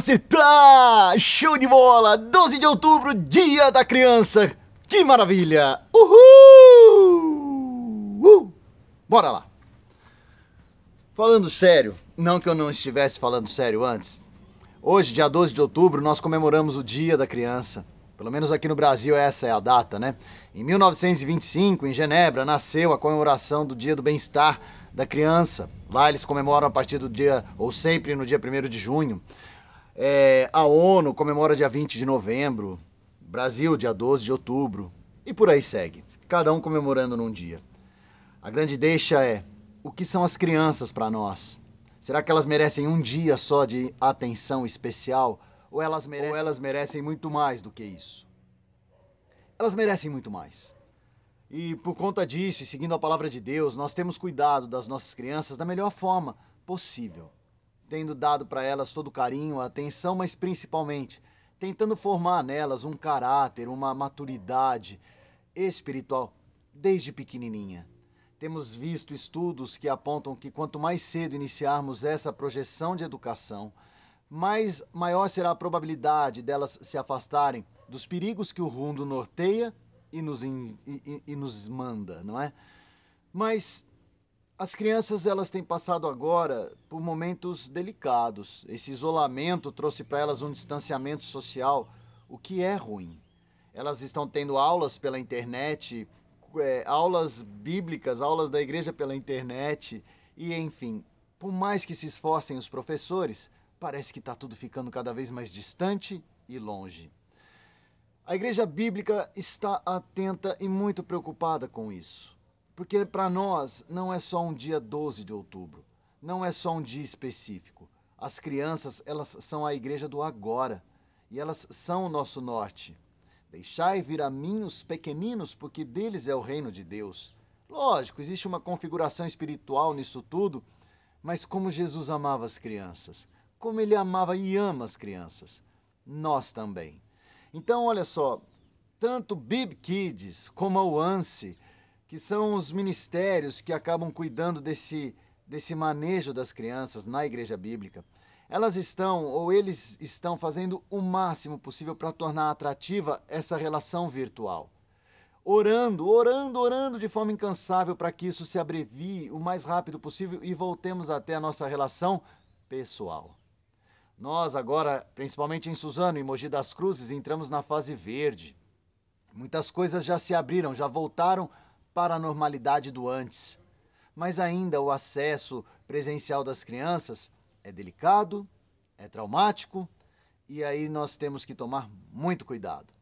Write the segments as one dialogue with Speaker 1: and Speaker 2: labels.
Speaker 1: você tá? Show de bola! 12 de outubro, Dia da Criança! Que maravilha! Uhul! Uh! Bora lá! Falando sério, não que eu não estivesse falando sério antes, hoje, dia 12 de outubro, nós comemoramos o Dia da Criança. Pelo menos aqui no Brasil essa é a data, né? Em 1925, em Genebra, nasceu a comemoração do Dia do Bem-Estar da Criança. Lá eles comemoram a partir do dia, ou sempre no dia 1 de junho. É, a ONU comemora dia 20 de novembro, Brasil dia 12 de outubro, e por aí segue. Cada um comemorando num dia. A grande deixa é: o que são as crianças para nós? Será que elas merecem um dia só de atenção especial? Ou elas, merecem, ou elas merecem muito mais do que isso? Elas merecem muito mais. E por conta disso, e seguindo a palavra de Deus, nós temos cuidado das nossas crianças da melhor forma possível, tendo dado para elas todo o carinho, a atenção, mas principalmente tentando formar nelas um caráter, uma maturidade espiritual desde pequenininha. Temos visto estudos que apontam que quanto mais cedo iniciarmos essa projeção de educação, mais maior será a probabilidade delas se afastarem dos perigos que o mundo norteia e nos, in, e, e nos manda, não é? Mas as crianças elas têm passado agora por momentos delicados. Esse isolamento trouxe para elas um distanciamento social, o que é ruim. Elas estão tendo aulas pela internet, é, aulas bíblicas, aulas da igreja pela internet, e enfim, por mais que se esforcem os professores, parece que está tudo ficando cada vez mais distante e longe. A igreja bíblica está atenta e muito preocupada com isso. Porque para nós não é só um dia 12 de outubro, não é só um dia específico. As crianças, elas são a igreja do agora e elas são o nosso norte. Deixai vir a mim os pequeninos, porque deles é o reino de Deus. Lógico, existe uma configuração espiritual nisso tudo, mas como Jesus amava as crianças, como ele amava e ama as crianças, nós também. Então, olha só, tanto Bib Kids como a UANSE, que são os ministérios que acabam cuidando desse, desse manejo das crianças na igreja bíblica, elas estão ou eles estão fazendo o máximo possível para tornar atrativa essa relação virtual. Orando, orando, orando de forma incansável para que isso se abrevie o mais rápido possível e voltemos até a nossa relação pessoal. Nós agora, principalmente em Suzano e Mogi das Cruzes, entramos na fase verde. Muitas coisas já se abriram, já voltaram para a normalidade do antes. Mas ainda o acesso presencial das crianças é delicado, é traumático e aí nós temos que tomar muito cuidado.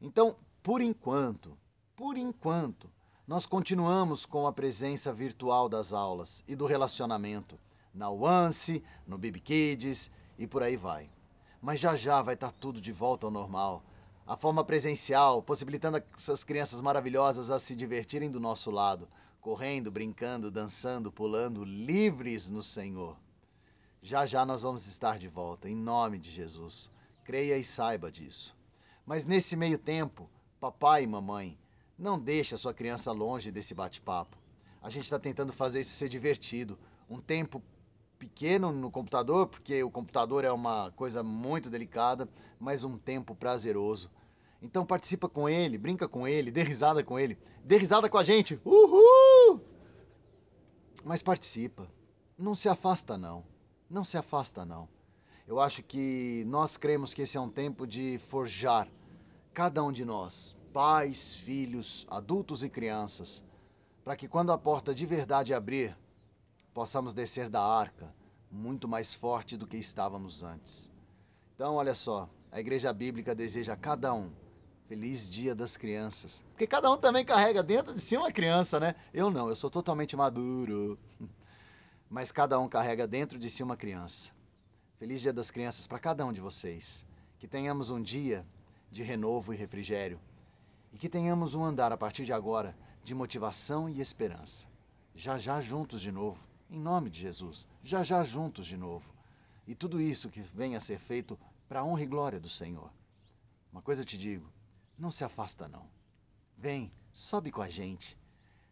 Speaker 1: Então, por enquanto, por enquanto, nós continuamos com a presença virtual das aulas e do relacionamento na UANSE, no BB Kids e por aí vai. Mas já já vai estar tá tudo de volta ao normal. A forma presencial, possibilitando essas crianças maravilhosas a se divertirem do nosso lado, correndo, brincando, dançando, pulando, livres no Senhor. Já já nós vamos estar de volta, em nome de Jesus. Creia e saiba disso. Mas nesse meio tempo, papai e mamãe, não deixe a sua criança longe desse bate-papo. A gente está tentando fazer isso ser divertido. Um tempo pequeno no computador, porque o computador é uma coisa muito delicada, mas um tempo prazeroso. Então participa com ele, brinca com ele, dê risada com ele, dê risada com a gente. Uhul! Mas participa. Não se afasta não. Não se afasta não. Eu acho que nós cremos que esse é um tempo de forjar cada um de nós, pais, filhos, adultos e crianças, para que quando a porta de verdade abrir, possamos descer da arca muito mais forte do que estávamos antes. Então, olha só, a Igreja Bíblica deseja a cada um feliz Dia das Crianças. Porque cada um também carrega dentro de si uma criança, né? Eu não, eu sou totalmente maduro. Mas cada um carrega dentro de si uma criança. Feliz Dia das Crianças para cada um de vocês. Que tenhamos um dia de renovo e refrigério. E que tenhamos um andar a partir de agora de motivação e esperança. Já já juntos de novo em nome de Jesus, já já juntos de novo. E tudo isso que venha a ser feito para a honra e glória do Senhor. Uma coisa eu te digo, não se afasta não. Vem, sobe com a gente.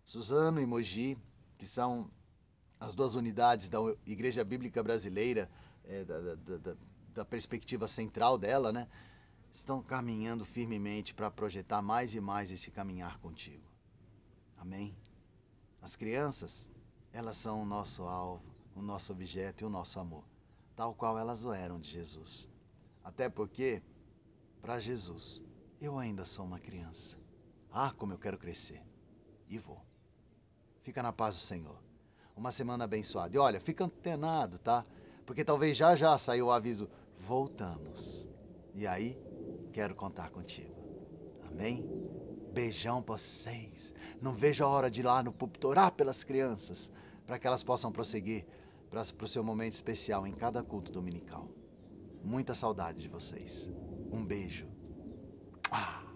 Speaker 1: Suzano e Mogi, que são as duas unidades da Igreja Bíblica Brasileira, é, da, da, da, da perspectiva central dela, né? Estão caminhando firmemente para projetar mais e mais esse caminhar contigo. Amém? As crianças, elas são o nosso alvo, o nosso objeto e o nosso amor, tal qual elas o eram de Jesus. Até porque, para Jesus, eu ainda sou uma criança. Ah, como eu quero crescer. E vou. Fica na paz do Senhor. Uma semana abençoada. E olha, fica antenado, tá? Porque talvez já já saiu o aviso: voltamos. E aí, quero contar contigo. Amém? Beijão pra vocês. Não vejo a hora de ir lá no púlpito orar pelas crianças, para que elas possam prosseguir para o seu momento especial em cada culto dominical. Muita saudade de vocês. Um beijo. Ah.